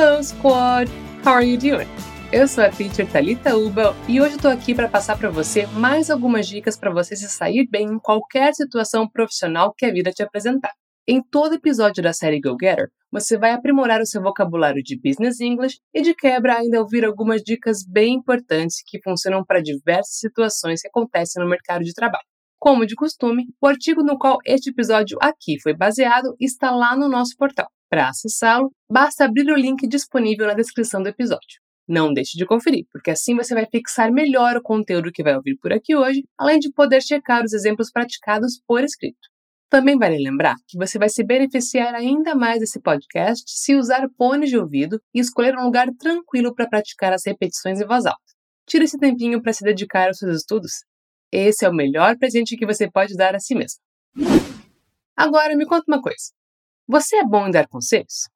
Hello, squad! How are you doing? Eu sou a teacher Thalita Uba e hoje estou aqui para passar para você mais algumas dicas para você se sair bem em qualquer situação profissional que a vida te apresentar. Em todo episódio da série Go Getter, você vai aprimorar o seu vocabulário de Business English e de quebra ainda ouvir algumas dicas bem importantes que funcionam para diversas situações que acontecem no mercado de trabalho. Como de costume, o artigo no qual este episódio aqui foi baseado está lá no nosso portal. Para acessá-lo, basta abrir o link disponível na descrição do episódio. Não deixe de conferir, porque assim você vai fixar melhor o conteúdo que vai ouvir por aqui hoje, além de poder checar os exemplos praticados por escrito. Também vale lembrar que você vai se beneficiar ainda mais desse podcast se usar fones de ouvido e escolher um lugar tranquilo para praticar as repetições em voz alta. Tire esse tempinho para se dedicar aos seus estudos. Esse é o melhor presente que você pode dar a si mesmo. Agora me conta uma coisa. Você é bom em dar conselhos?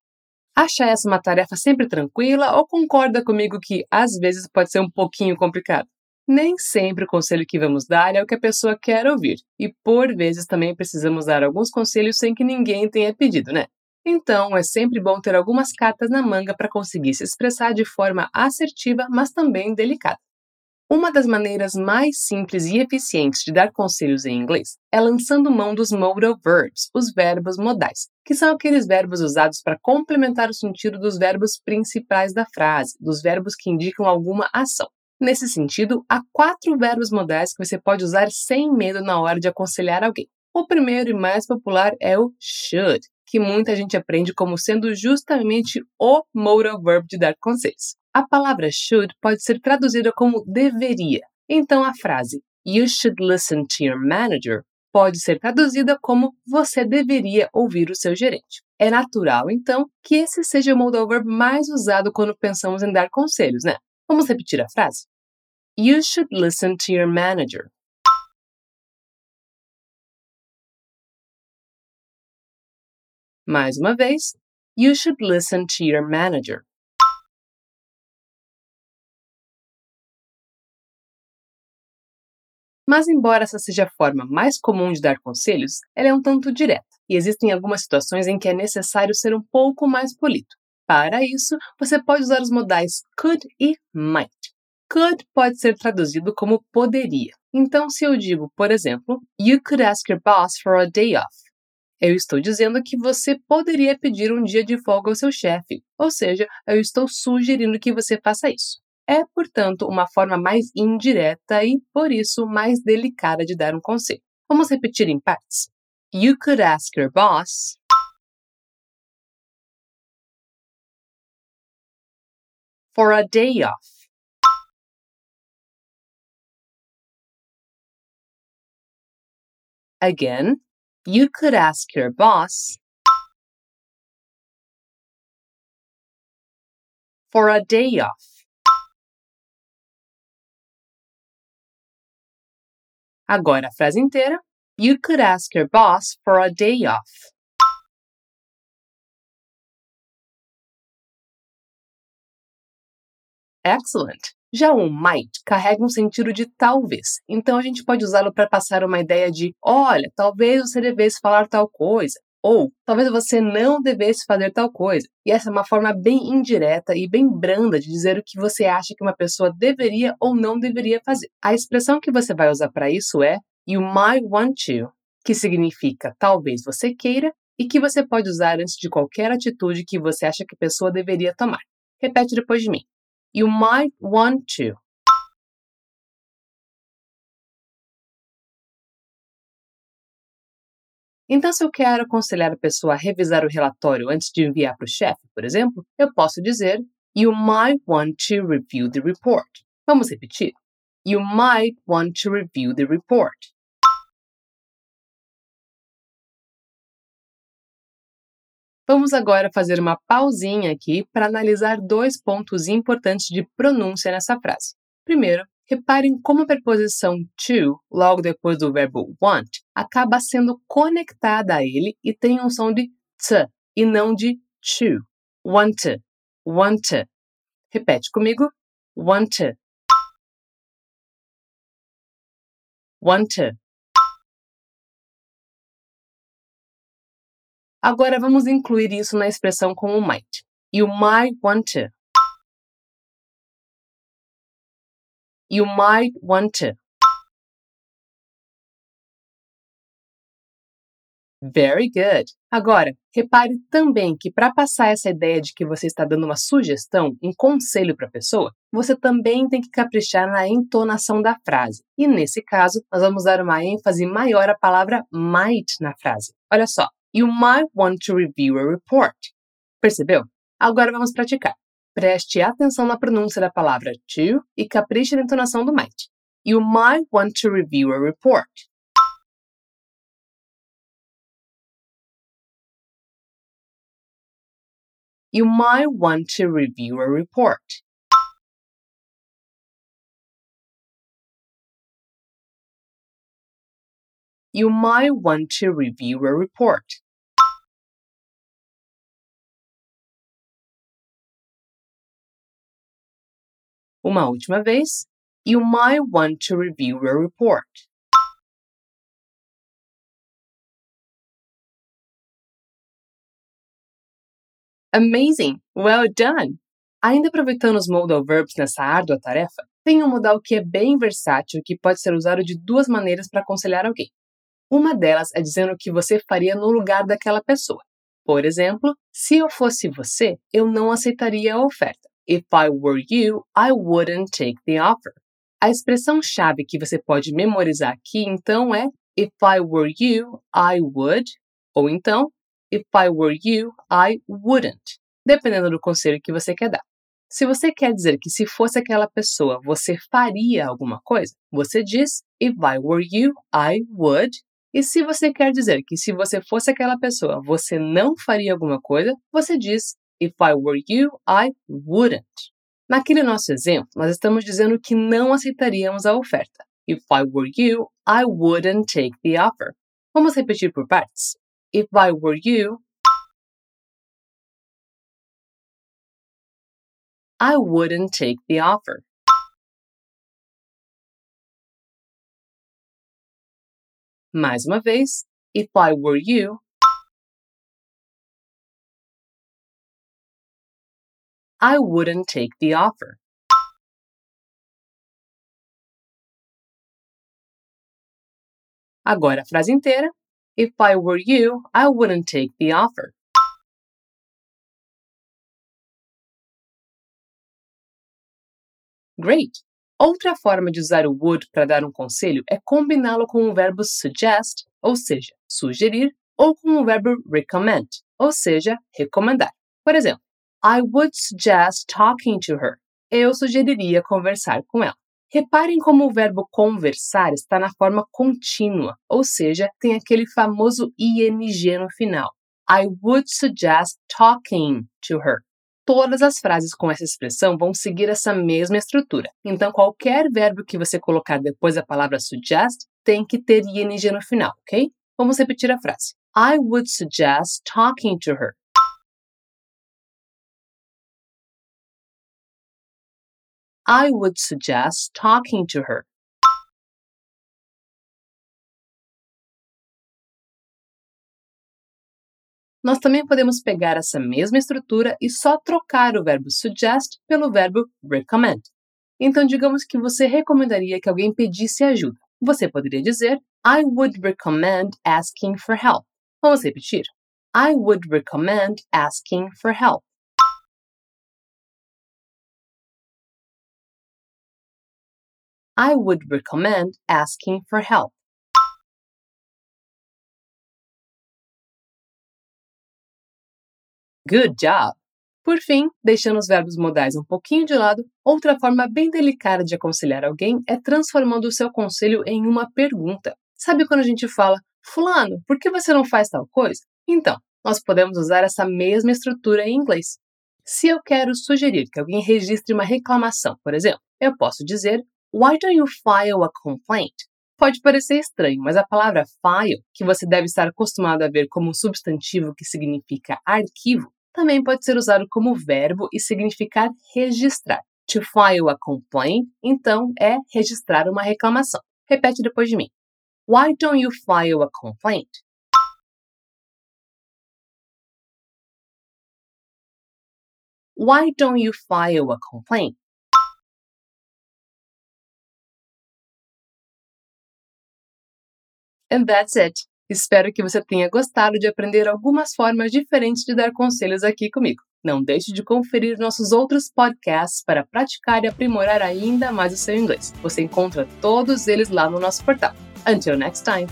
Acha essa uma tarefa sempre tranquila ou concorda comigo que às vezes pode ser um pouquinho complicado? Nem sempre o conselho que vamos dar é o que a pessoa quer ouvir, e por vezes também precisamos dar alguns conselhos sem que ninguém tenha pedido, né? Então, é sempre bom ter algumas cartas na manga para conseguir se expressar de forma assertiva, mas também delicada. Uma das maneiras mais simples e eficientes de dar conselhos em inglês é lançando mão dos modal verbs, os verbos modais, que são aqueles verbos usados para complementar o sentido dos verbos principais da frase, dos verbos que indicam alguma ação. Nesse sentido, há quatro verbos modais que você pode usar sem medo na hora de aconselhar alguém. O primeiro e mais popular é o should, que muita gente aprende como sendo justamente o modal verb de dar conselhos. A palavra should pode ser traduzida como deveria. Então a frase You should listen to your manager pode ser traduzida como você deveria ouvir o seu gerente. É natural, então, que esse seja o modal verb mais usado quando pensamos em dar conselhos, né? Vamos repetir a frase? You should listen to your manager. Mais uma vez, you should listen to your manager. Mas, embora essa seja a forma mais comum de dar conselhos, ela é um tanto direta, e existem algumas situações em que é necessário ser um pouco mais polido. Para isso, você pode usar os modais could e might. Could pode ser traduzido como poderia. Então, se eu digo, por exemplo, You could ask your boss for a day off. Eu estou dizendo que você poderia pedir um dia de folga ao seu chefe, ou seja, eu estou sugerindo que você faça isso. É, portanto, uma forma mais indireta e, por isso, mais delicada de dar um conselho. Vamos repetir em partes. You could ask your boss for a day off. Again, you could ask your boss for a day off. Agora a frase inteira. You could ask your boss for a day off. Excellent! Já o might carrega um sentido de talvez, então a gente pode usá-lo para passar uma ideia de: olha, talvez você devesse falar tal coisa, ou talvez você não devesse fazer tal coisa. E essa é uma forma bem indireta e bem branda de dizer o que você acha que uma pessoa deveria ou não deveria fazer. A expressão que você vai usar para isso é you might want to, que significa talvez você queira e que você pode usar antes de qualquer atitude que você acha que a pessoa deveria tomar. Repete depois de mim. You might want to. Então, se eu quero aconselhar a pessoa a revisar o relatório antes de enviar para o chefe, por exemplo, eu posso dizer You might want to review the report. Vamos repetir. You might want to review the report. Vamos agora fazer uma pausinha aqui para analisar dois pontos importantes de pronúncia nessa frase. Primeiro, reparem como a preposição to, logo depois do verbo want, acaba sendo conectada a ele e tem um som de t e não de to. Want want. Repete comigo. Want. Want. Agora vamos incluir isso na expressão com o might. You might want to. You might want to. Very good. Agora, repare também que para passar essa ideia de que você está dando uma sugestão, um conselho para a pessoa, você também tem que caprichar na entonação da frase. E nesse caso, nós vamos dar uma ênfase maior à palavra might na frase. Olha só. You might want to review a report. Percebeu? Agora vamos praticar. Preste atenção na pronúncia da palavra to e capriche na entonação do might. You might want to review a report. You might want to review a report. You might want to review a report. Uma última vez. You might want to review a report. Amazing! Well done! Ainda aproveitando os modal verbs nessa árdua tarefa, tem um modal que é bem versátil que pode ser usado de duas maneiras para aconselhar alguém. Uma delas é dizendo o que você faria no lugar daquela pessoa. Por exemplo, se eu fosse você, eu não aceitaria a oferta. If I were you, I wouldn't take the offer. A expressão-chave que você pode memorizar aqui, então, é If I were you, I would. Ou então, If I were you, I wouldn't. Dependendo do conselho que você quer dar. Se você quer dizer que se fosse aquela pessoa você faria alguma coisa, você diz If I were you, I would. E se você quer dizer que se você fosse aquela pessoa você não faria alguma coisa, você diz If I were you, I wouldn't. Naquele nosso exemplo, nós estamos dizendo que não aceitaríamos a oferta. If I were you, I wouldn't take the offer. Vamos repetir por partes. If I were you, I wouldn't take the offer. Mais uma vez, if I were you, I wouldn't take the offer. Agora a frase inteira. If I were you, I wouldn't take the offer. Great! Outra forma de usar o would para dar um conselho é combiná-lo com o verbo suggest, ou seja, sugerir, ou com o verbo recommend, ou seja, recomendar. Por exemplo, I would suggest talking to her. Eu sugeriria conversar com ela. Reparem como o verbo conversar está na forma contínua, ou seja, tem aquele famoso ing no final. I would suggest talking to her. Todas as frases com essa expressão vão seguir essa mesma estrutura. Então, qualquer verbo que você colocar depois da palavra suggest tem que ter ing no final, ok? Vamos repetir a frase. I would suggest talking to her. I would suggest talking to her. Nós também podemos pegar essa mesma estrutura e só trocar o verbo suggest pelo verbo recommend. Então, digamos que você recomendaria que alguém pedisse ajuda. Você poderia dizer I would recommend asking for help. Vamos repetir. I would recommend asking for help. I would recommend asking for help. Good job! Por fim, deixando os verbos modais um pouquinho de lado, outra forma bem delicada de aconselhar alguém é transformando o seu conselho em uma pergunta. Sabe quando a gente fala, Fulano, por que você não faz tal coisa? Então, nós podemos usar essa mesma estrutura em inglês. Se eu quero sugerir que alguém registre uma reclamação, por exemplo, eu posso dizer Why don't you file a complaint? Pode parecer estranho, mas a palavra file, que você deve estar acostumado a ver como um substantivo que significa arquivo, também pode ser usado como verbo e significar registrar. To file a complaint, então, é registrar uma reclamação. Repete depois de mim. Why don't you file a complaint? Why don't you file a complaint? And that's it. Espero que você tenha gostado de aprender algumas formas diferentes de dar conselhos aqui comigo. Não deixe de conferir nossos outros podcasts para praticar e aprimorar ainda mais o seu inglês. Você encontra todos eles lá no nosso portal. Until next time!